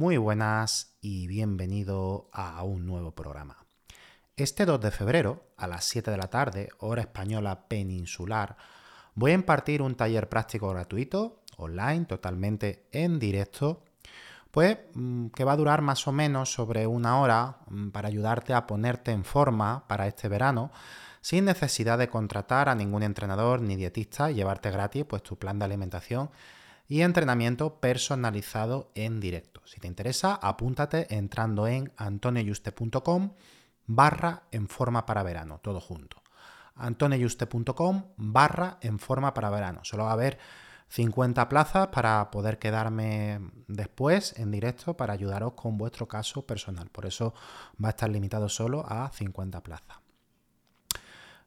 Muy buenas y bienvenido a un nuevo programa. Este 2 de febrero, a las 7 de la tarde, hora española peninsular, voy a impartir un taller práctico gratuito, online, totalmente en directo, pues mm, que va a durar más o menos sobre una hora mm, para ayudarte a ponerte en forma para este verano sin necesidad de contratar a ningún entrenador ni dietista y llevarte gratis pues tu plan de alimentación y entrenamiento personalizado en directo. Si te interesa, apúntate entrando en antonioyuste.com barra en forma para verano, todo junto. antonioyuste.com barra en forma para verano. Solo va a haber 50 plazas para poder quedarme después en directo para ayudaros con vuestro caso personal. Por eso va a estar limitado solo a 50 plazas.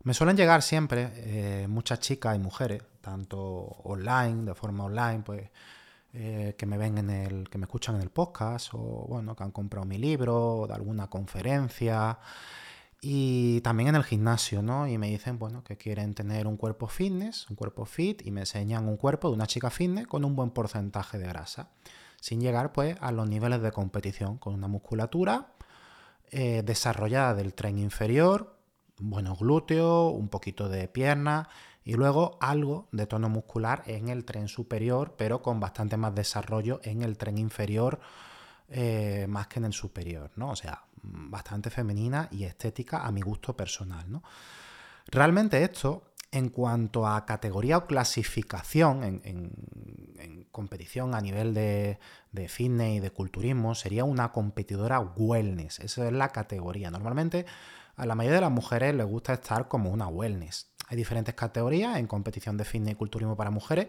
Me suelen llegar siempre eh, muchas chicas y mujeres, tanto online, de forma online, pues eh, que me ven en el, que me escuchan en el podcast, o bueno, que han comprado mi libro, de alguna conferencia, y también en el gimnasio, ¿no? Y me dicen, bueno, que quieren tener un cuerpo fitness, un cuerpo fit, y me enseñan un cuerpo de una chica fitness con un buen porcentaje de grasa, sin llegar pues a los niveles de competición, con una musculatura eh, desarrollada del tren inferior, buenos glúteos, un poquito de pierna y luego algo de tono muscular en el tren superior, pero con bastante más desarrollo en el tren inferior eh, más que en el superior, ¿no? O sea, bastante femenina y estética a mi gusto personal, ¿no? Realmente esto, en cuanto a categoría o clasificación en, competición a nivel de, de, fitness y de culturismo, sería una competidora wellness. Esa es la categoría. Normalmente a la mayoría de las mujeres les gusta estar como una wellness. Hay diferentes categorías en competición de fitness y culturismo para mujeres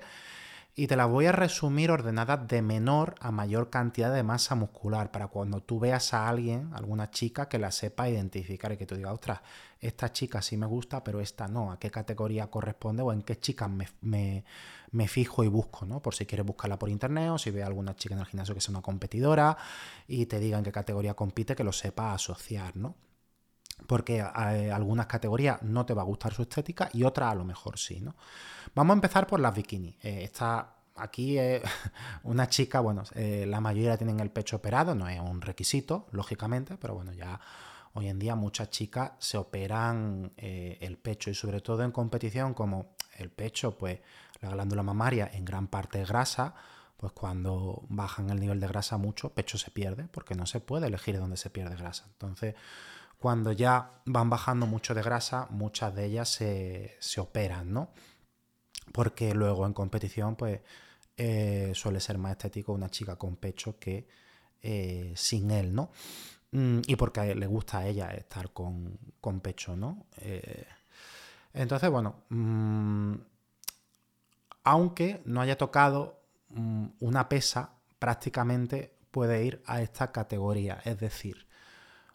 y te las voy a resumir ordenadas de menor a mayor cantidad de masa muscular para cuando tú veas a alguien, alguna chica, que la sepa identificar y que tú digas, ostras, esta chica sí me gusta, pero esta no, a qué categoría corresponde o en qué chica me, me, fijo y busco, ¿no? Por si quieres buscarla por internet o si ve a alguna chica en el gimnasio que sea una competidora y te diga en qué categoría compite, que lo sepa asociar, ¿no? Porque eh, algunas categorías no te va a gustar su estética y otras a lo mejor sí, ¿no? Vamos a empezar por las bikinis. Eh, esta, aquí es una chica, bueno, eh, la mayoría tienen el pecho operado, no es un requisito, lógicamente, pero bueno, ya hoy en día muchas chicas se operan el pecho y sobre todo en competición como el pecho, pues la glándula mamaria en gran parte es grasa, pues cuando bajan el nivel de grasa mucho, pecho se pierde, porque no se puede elegir dónde se pierde grasa. Entonces, cuando ya van bajando mucho de grasa, muchas de ellas se, operan, ¿no? Porque luego en competición, pues eh, suele ser más estético una chica con pecho que eh, sin él, ¿no? Mm, y porque le gusta a ella estar con, pecho, ¿no? Eh, entonces, bueno, mm, aunque no haya tocado mm, una pesa, prácticamente puede ir a esta categoría. Es decir,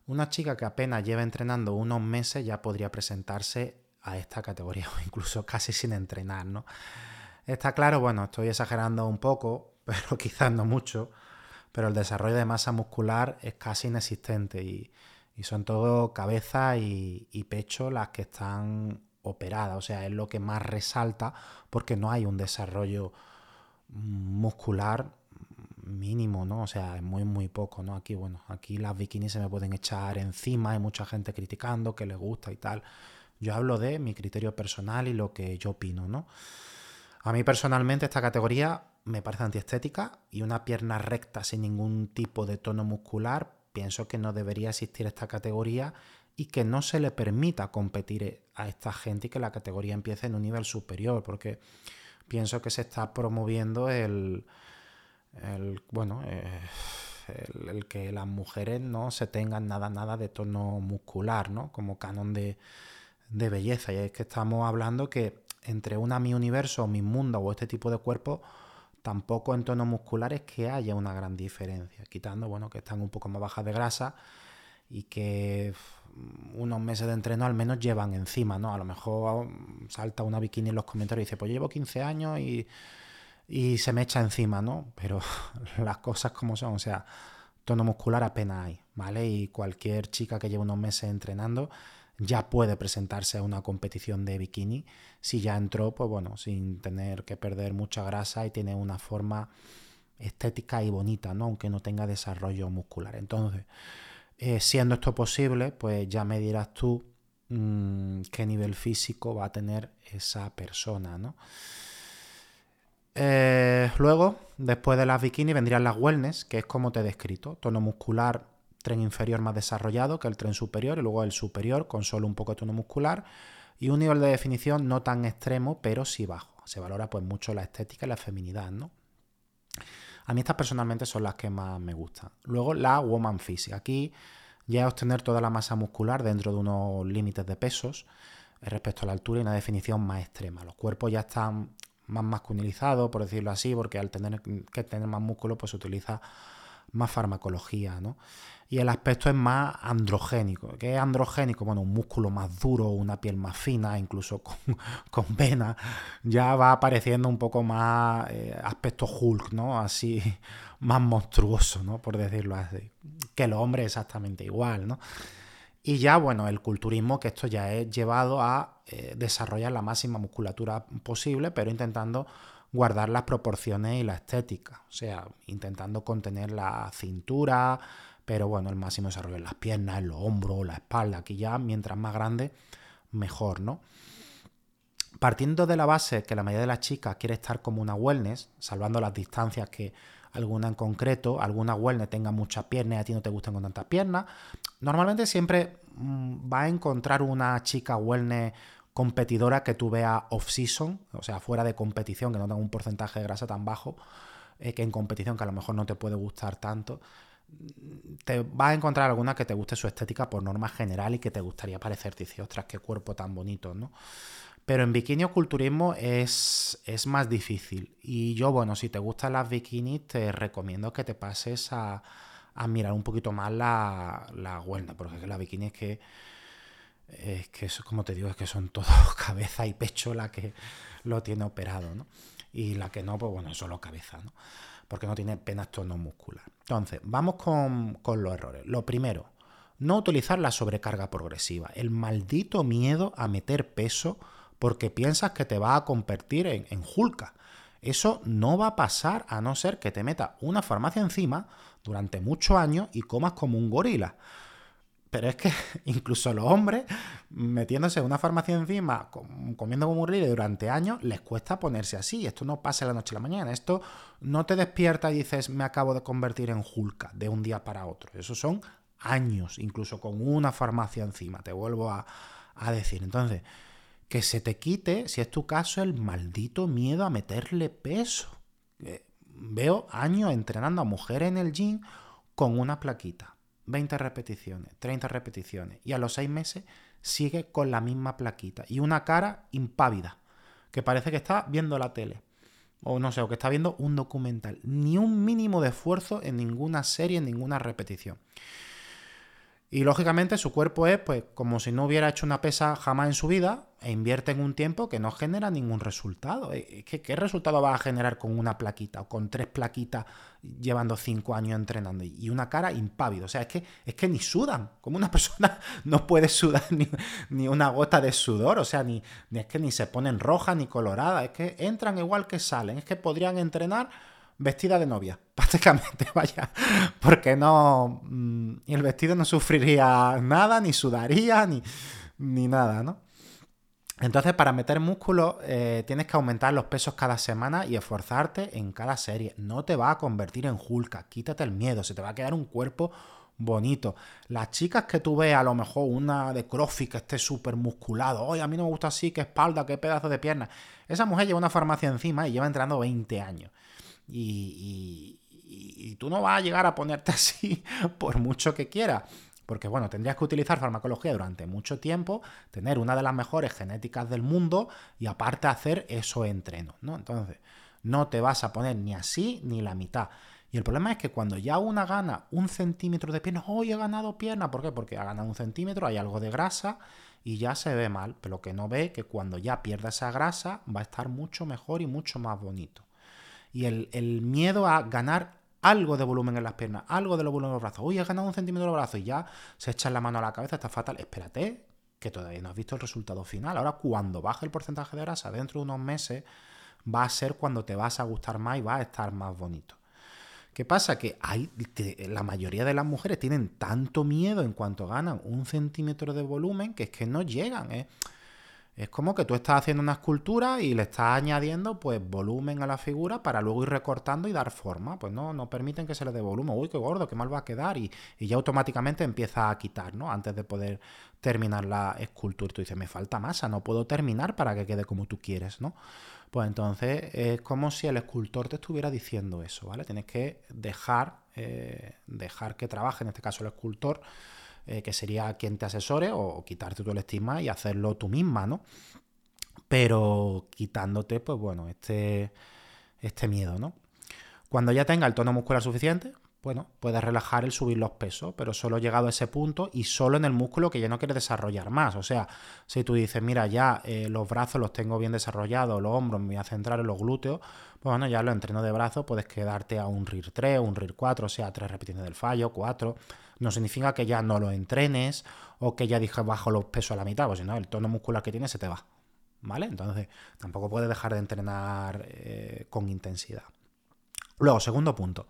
una chica que apenas lleva entrenando unos meses ya podría presentarse a esta categoría o incluso casi sin entrenar, ¿no? Está claro, bueno, estoy exagerando un poco, pero quizás no mucho, pero el desarrollo de masa muscular es casi inexistente y, son todo cabeza y, y, pecho las que están operadas, o sea, es lo que más resalta porque no hay un desarrollo muscular mínimo, ¿no? O sea, es muy, muy poco, ¿no? Aquí, bueno, aquí las bikinis se me pueden echar encima, hay mucha gente criticando que les gusta y tal. Yo hablo de mi criterio personal y lo que yo opino, ¿no? A mí personalmente esta categoría me parece antiestética y una pierna recta sin ningún tipo de tono muscular, pienso que no debería existir esta categoría y que no se le permita competir a esta gente y que la categoría empiece en un nivel superior, porque pienso que se está promoviendo el, el bueno, eh, el, que las mujeres no se tengan nada, nada de tono muscular, ¿no? Como canon de, de belleza. Y es que estamos hablando que entre una mi universo, mi mundo o este tipo de cuerpo, tampoco en tono muscular es que haya una gran diferencia, quitando, bueno, que están un poco más bajas de grasa y que unos meses de entreno al menos llevan encima, ¿no? A lo mejor salta una bikini en los comentarios y dice, pues llevo 15 años y, y se me echa encima, ¿no? Pero las cosas como son, o sea, tono muscular apenas hay, ¿vale? Y cualquier chica que lleve unos meses entrenando ya puede presentarse a una competición de bikini si ya entró, pues bueno, sin tener que perder mucha grasa y tiene una forma estética y bonita, ¿no? Aunque no tenga desarrollo muscular. Entonces, eh, siendo esto posible, pues ya me dirás tú mm, qué nivel físico va a tener esa persona, ¿no? Eh, luego, después de las bikini, vendrían las wellness, que es como te he descrito, tono muscular, tren inferior más desarrollado que el tren superior, y luego el superior con solo un poco de tono muscular, y un nivel de definición no tan extremo, pero sí bajo. Se valora pues mucho la estética y la feminidad, ¿no? A mí estas personalmente son las que más me gustan. Luego la Woman Physique. Aquí ya es obtener toda la masa muscular dentro de unos límites de pesos eh, respecto a la altura y una definición más extrema. Los cuerpos ya están más masculinizados, por decirlo así, porque al tener que tener más músculo, pues se utiliza más farmacología, ¿no? Y el aspecto es más androgénico. ¿Qué es androgénico? Bueno, un músculo más duro, una piel más fina, incluso con, con venas. Ya va apareciendo un poco más eh, aspecto Hulk, ¿no? Así, más monstruoso, ¿no? Por decirlo así. Que los hombres exactamente igual, ¿no? Y ya, bueno, el culturismo, que esto ya es llevado a eh, desarrollar la máxima musculatura posible, pero intentando guardar las proporciones y la estética. O sea, intentando contener la cintura, pero bueno, el máximo desarrollo en las piernas, en los hombros, la espalda. Aquí ya, mientras más grande, mejor, ¿no? Partiendo de la base que la mayoría de las chicas quiere estar como una wellness, salvando las distancias que alguna en concreto, alguna wellness tenga muchas piernas y a ti no te gustan con tantas piernas, normalmente siempre mm, va a encontrar una chica wellness competidora que tú veas off-season, o sea, fuera de competición, que no tenga un porcentaje de grasa tan bajo, eh, que en competición que a lo mejor no te puede gustar tanto te vas a encontrar alguna que te guste su estética por norma general y que te gustaría parecerte y dices, ostras, qué cuerpo tan bonito, ¿no? Pero en bikini o culturismo es, es, más difícil. Y yo, bueno, si te gustan las bikinis, te recomiendo que te pases a, a mirar un poquito más la, la porque la bikini es que, es que eso, como te digo, es que son todo cabeza y pecho la que lo tiene operado, ¿no? Y la que no, pues bueno, es solo cabeza, ¿no? porque no tiene apenas tono muscular. Entonces, vamos con, los errores. Lo primero, no utilizar la sobrecarga progresiva. El maldito miedo a meter peso porque piensas que te va a convertir en, en. Eso no va a pasar a no ser que te meta una farmacia encima durante muchos años y comas como un gorila. Pero es que incluso los hombres, metiéndose una farmacia encima, comiendo como un río durante años, les cuesta ponerse así. Esto no pasa la noche a la mañana. Esto no te despierta y dices, me acabo de convertir en Hulka de un día para otro. Eso son años, incluso con una farmacia encima, te vuelvo a decir. Entonces, que se te quite, si es tu caso, el maldito miedo a meterle peso. Veo años entrenando a mujeres en el gym con una plaquita 20 repeticiones, 30 repeticiones, y a los 6 meses sigue con la misma plaquita y una cara impávida, que parece que está viendo la tele, o no sé, o que está viendo un documental. Ni un mínimo de esfuerzo en ninguna serie, en ninguna repetición. Y lógicamente su cuerpo es pues como si no hubiera hecho una pesa jamás en su vida e invierte en un tiempo que no genera ningún resultado. Eh, ¿Qué, ¿Qué, resultado va a generar con una plaquita o con tres plaquitas llevando cinco años entrenando y una cara impávida? O sea, es que, es que ni sudan. Como una persona no puede sudar ni, ni una gota de sudor. O sea, ni, ni es que ni se ponen rojas ni coloradas. Es que entran igual que salen. Es que podrían entrenar vestida de novia, prácticamente, vaya, porque no, mm, el vestido no sufriría nada, ni sudaría, ni, ni nada, ¿no? Entonces, para meter músculo, eh, tienes que aumentar los pesos cada semana y esforzarte en cada serie. No te va a convertir en Hulk, quítate el miedo, se te va a quedar un cuerpo bonito. Las chicas que tú ves, a lo mejor una de CrossFit que esté súper musculado, oye, a mí no me gusta así, qué espalda, qué pedazo de pierna. Esa mujer lleva una farmacia encima y lleva entrenando 20 años. Y, y tú no vas a llegar a ponerte así por mucho que quieras. Porque, bueno, tendrías que utilizar farmacología durante mucho tiempo, tener una de las mejores genéticas del mundo y aparte hacer eso entreno, ¿no? Entonces, no te vas a poner ni así ni la mitad. Y el problema es que cuando ya una gana un centímetro de pierna, hoy he ganado pierna, ¿por qué? Porque ha ganado un centímetro, hay algo de grasa y ya se ve mal, pero que no ve que cuando ya pierda esa grasa va a estar mucho mejor y mucho más bonito. Y el, el miedo a ganar algo de volumen en las piernas, algo de volumen en los brazos. Uy, he ganado un centímetro de brazo y ya se echa la mano a la cabeza, está fatal. Espérate, que todavía no has visto el resultado final. Ahora, cuando baje el porcentaje de grasa dentro de unos meses, va a ser cuando te vas a gustar más y va a estar más bonito. ¿Qué pasa? Que hay, la mayoría de las mujeres tienen tanto miedo en cuanto ganan un centímetro de volumen que es que no llegan. ¿eh? Es como que tú estás haciendo una escultura y le estás añadiendo pues volumen a la figura para luego ir recortando y dar forma. Pues no, no permiten que se le dé volumen. Uy, qué gordo, qué mal va a quedar. Y, ya automáticamente empieza a quitar, ¿no? Antes de poder terminar la escultura. Tú dices, me falta masa, no puedo terminar para que quede como tú quieres, ¿no? Pues entonces es como si el escultor te estuviera diciendo eso, ¿vale? Tienes que dejar, eh, dejar que trabaje, en este caso el escultor, eh, que sería quien te asesore o quitarte tu el estigma y hacerlo tú misma, ¿no? Pero quitándote, pues bueno, este, este miedo, ¿no? Cuando ya tenga el tono muscular suficiente, bueno, puedes relajar el subir los pesos, pero solo llegado a ese punto y solo en el músculo que ya no quieres desarrollar más. O sea, si tú dices, mira, ya eh, los brazos los tengo bien desarrollados, los hombros me voy a centrar en los glúteos, pues bueno, ya lo entreno de brazos, puedes quedarte a un RIR 3, un RIR 4, o sea, tres repeticiones del fallo, cuatro no significa que ya no lo entrenes o que ya dije bajo los pesos a la mitad, pues si no, el tono muscular que tienes se te va. ¿Vale? Entonces, tampoco puedes dejar de entrenar eh, con intensidad. Luego, segundo punto.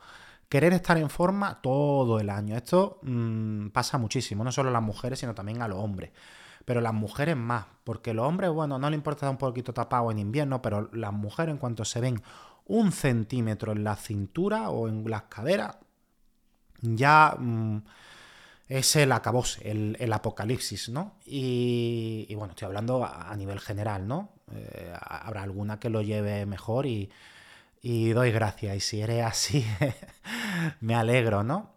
Querer estar en forma todo el año. Esto mm, pasa muchísimo, no solo a las mujeres, sino también a los hombres. Pero las mujeres más, porque los hombres, bueno, no le importa estar un poquito tapado en invierno, pero las mujeres, en cuanto se ven un centímetro en la cintura o en las caderas, ya mm, es el acabose, el, apocalipsis, ¿no? Y, bueno, estoy hablando a, nivel general, ¿no? Eh, habrá alguna que lo lleve mejor y, y doy gracias. Y si eres así, me alegro, ¿no?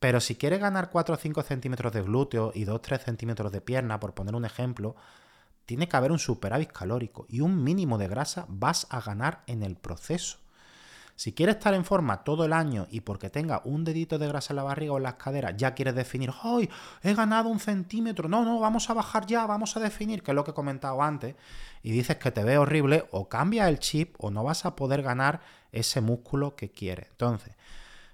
Pero si quieres ganar 4 o 5 centímetros de glúteo y 2 o 3 centímetros de pierna, por poner un ejemplo, tiene que haber un superávit calórico y un mínimo de grasa vas a ganar en el proceso. Si quieres estar en forma todo el año y porque tenga un dedito de grasa en la barriga o en las caderas, ya quieres definir, ¡ay! He ganado un centímetro. No, no, vamos a bajar ya, vamos a definir, que es lo que he comentado antes, y dices que te ve horrible, o cambia el chip o no vas a poder ganar ese músculo que quieres. Entonces,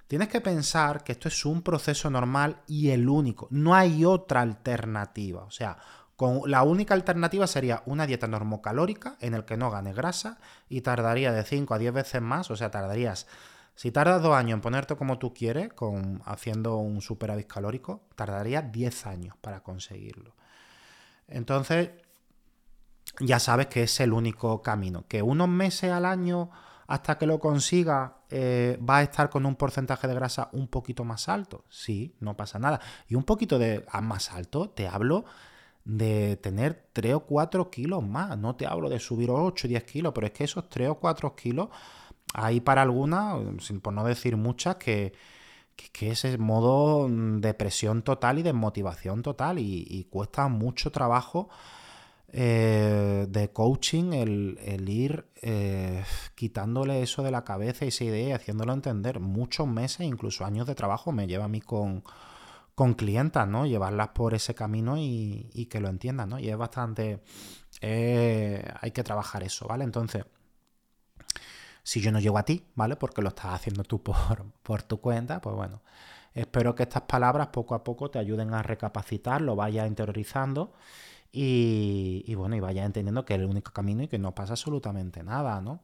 tienes que pensar que esto es un proceso normal y el único. No hay otra alternativa. O sea, la única alternativa sería una dieta normocalórica en el que no gane grasa y tardaría de 5 a 10 veces más, o sea, tardarías, si tardas dos años en ponerte como tú quieres, con, haciendo un superávit calórico, tardaría 10 años para conseguirlo. Entonces, ya sabes que es el único camino, que unos meses al año hasta que lo consiga eh, va a estar con un porcentaje de grasa un poquito más alto. Sí, no pasa nada. Y un poquito de más alto, te hablo de tener 3 o 4 kilos más. No te hablo de subir 8 o 10 kilos, pero es que esos 3 o 4 kilos, hay para algunas, por no decir muchas, que, que, es modo de presión total y de motivación total y, cuesta mucho trabajo eh, de coaching el, ir eh, quitándole eso de la cabeza y esa idea y haciéndolo entender. Muchos meses, incluso años de trabajo me lleva a mí con, con clientas, ¿no? Llevarlas por ese camino y, que lo entiendan, ¿no? Y es bastante... Eh, hay que trabajar eso, ¿vale? Entonces, si yo no llego a ti, ¿vale? Porque lo estás haciendo tú por, tu cuenta, pues bueno, espero que estas palabras poco a poco te ayuden a recapacitar, lo vayas interiorizando y, bueno, y vayas entendiendo que es el único camino y que no pasa absolutamente nada, ¿no?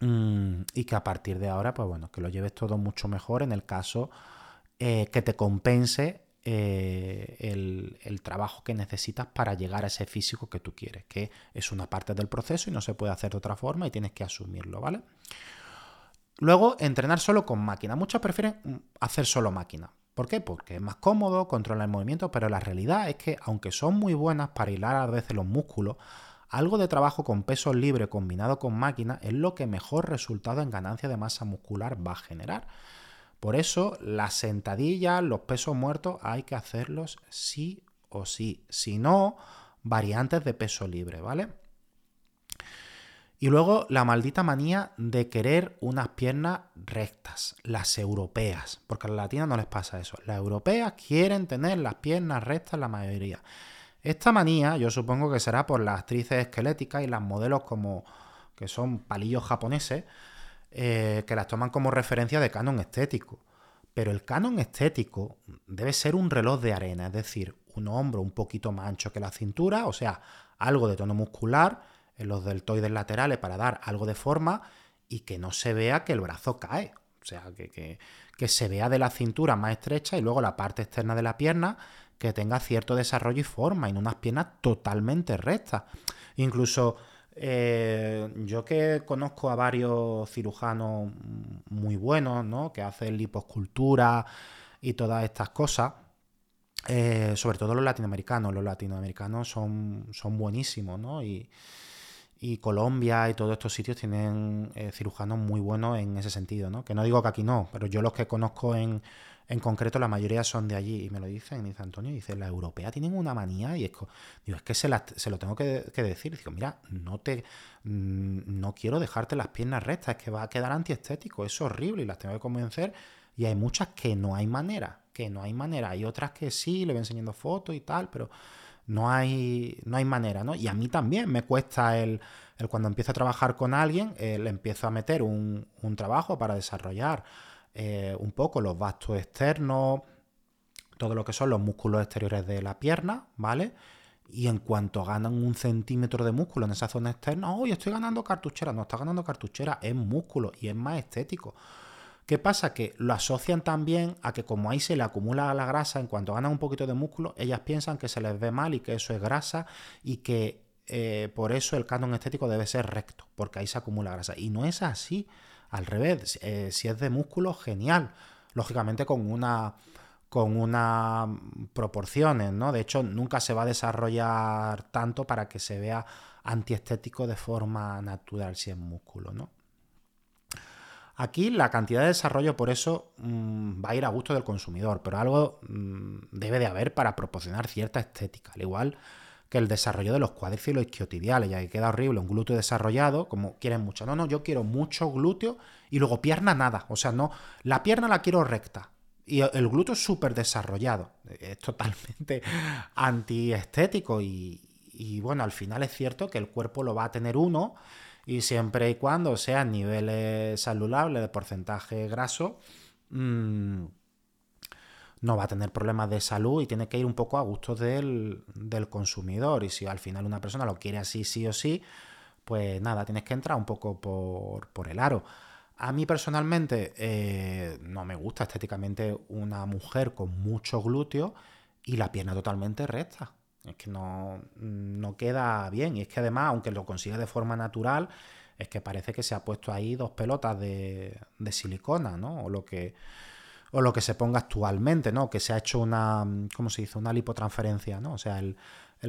Mm, y que a partir de ahora, pues bueno, que lo lleves todo mucho mejor en el caso eh, que te compense eh, el, trabajo que necesitas para llegar a ese físico que tú quieres, que es una parte del proceso y no se puede hacer de otra forma y tienes que asumirlo, ¿vale? Luego, entrenar solo con máquina. Muchos prefieren mm, hacer solo máquina. ¿Por qué? Porque es más cómodo, controla el movimiento, pero la realidad es que aunque son muy buenas para hilar a veces los músculos, algo de trabajo con peso libre combinado con máquina es lo que mejor resultado en ganancia de masa muscular va a generar. Por eso, las sentadillas, los pesos muertos, hay que hacerlos sí o sí. Si no, variantes de peso libre, ¿vale? Y luego la maldita manía de querer unas piernas rectas, las europeas, porque a las latinas no les pasa eso. Las europeas quieren tener las piernas rectas la mayoría. Esta manía yo supongo que será por las actrices esqueléticas y las modelos como que son palillos japoneses, eh, que las toman como referencia de canon estético. Pero el canon estético debe ser un reloj de arena, es decir, un hombro un poquito más ancho que la cintura, o sea, algo de tono muscular en los deltoides laterales para dar algo de forma y que no se vea que el brazo cae. O sea, que, que se vea de la cintura más estrecha y luego la parte externa de la pierna que tenga cierto desarrollo y forma y unas piernas totalmente rectas. Incluso eh, yo que conozco a varios cirujanos muy buenos, ¿no? Que hacen liposcultura y todas estas cosas. Eh, sobre todo los latinoamericanos. Los latinoamericanos son, son buenísimos, ¿no? Y, Colombia y todos estos sitios tienen eh, cirujanos muy buenos en ese sentido, ¿no? Que no digo que aquí no, pero yo los que conozco en, en concreto, la mayoría son de allí y me lo dicen. Y dice Antonio, dice, la europea tienen una manía y es, digo, es que se, lo tengo que, decir. Digo, mira, no te mm, no quiero dejarte las piernas rectas, es que va a quedar antiestético, es horrible y las tengo que convencer. Y hay muchas que no hay manera, que no hay manera. Hay otras que sí, le voy enseñando fotos y tal, pero no hay, no hay manera, ¿no? Y a mí también me cuesta el, cuando empiezo a trabajar con alguien, le empiezo a meter un, un trabajo para desarrollar eh, un poco los vastos externos, todo lo que son los músculos exteriores de la pierna, ¿vale? Y en cuanto ganan un centímetro de músculo en esa zona externa, ¡oh, estoy ganando cartuchera! No está ganando cartuchera, es músculo y es más estético. ¿Qué pasa? Que lo asocian también a que como ahí se le acumula la grasa, en cuanto ganan un poquito de músculo, ellas piensan que se les ve mal y que eso es grasa y que eh, por eso el canon estético debe ser recto, porque ahí se acumula grasa. Y no es así. Al revés, eh, si es de músculo, genial. Lógicamente con una con unas proporciones, ¿no? De hecho, nunca se va a desarrollar tanto para que se vea antiestético de forma natural si es músculo, ¿no? Aquí la cantidad de desarrollo por eso mm, va a ir a gusto del consumidor, pero algo mm, debe de haber para proporcionar cierta estética. Al igual que el desarrollo de los cuádriceps isquiotibiales, ya que queda horrible un glúteo desarrollado, como quieren mucho. No, no, yo quiero mucho glúteo y luego pierna nada. O sea, no, la pierna la quiero recta. Y el glúteo es súper desarrollado. Es totalmente antiestético. Y bueno, al final es cierto que el cuerpo lo va a tener uno. Y siempre y cuando sean niveles saludables de porcentaje graso, mmm, no va a tener problemas de salud y tiene que ir un poco a gusto del, consumidor. Y si al final una persona lo quiere así, sí o sí, pues nada, tienes que entrar un poco por, el aro. A mí personalmente eh, no me gusta estéticamente una mujer con mucho glúteo y la pierna totalmente recta. Es que no, no queda bien. Y es que además, aunque lo consiga de forma natural, es que parece que se ha puesto ahí dos pelotas de, de silicona, ¿no? O lo que o lo que se ponga actualmente, ¿no? Que se ha hecho una, ¿cómo se dice? Una lipotransferencia, ¿no? O sea, el,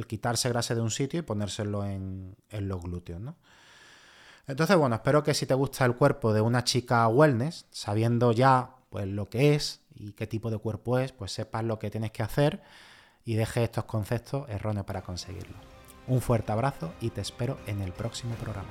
quitarse grasa de un sitio y ponérselo en, los glúteos, ¿no? Entonces, bueno, espero que si te gusta el cuerpo de una chica wellness, sabiendo ya pues lo que es y qué tipo de cuerpo es, pues sepas lo que tienes que hacer y dejes estos conceptos erróneos para conseguirlo. Un fuerte abrazo y te espero en el próximo programa.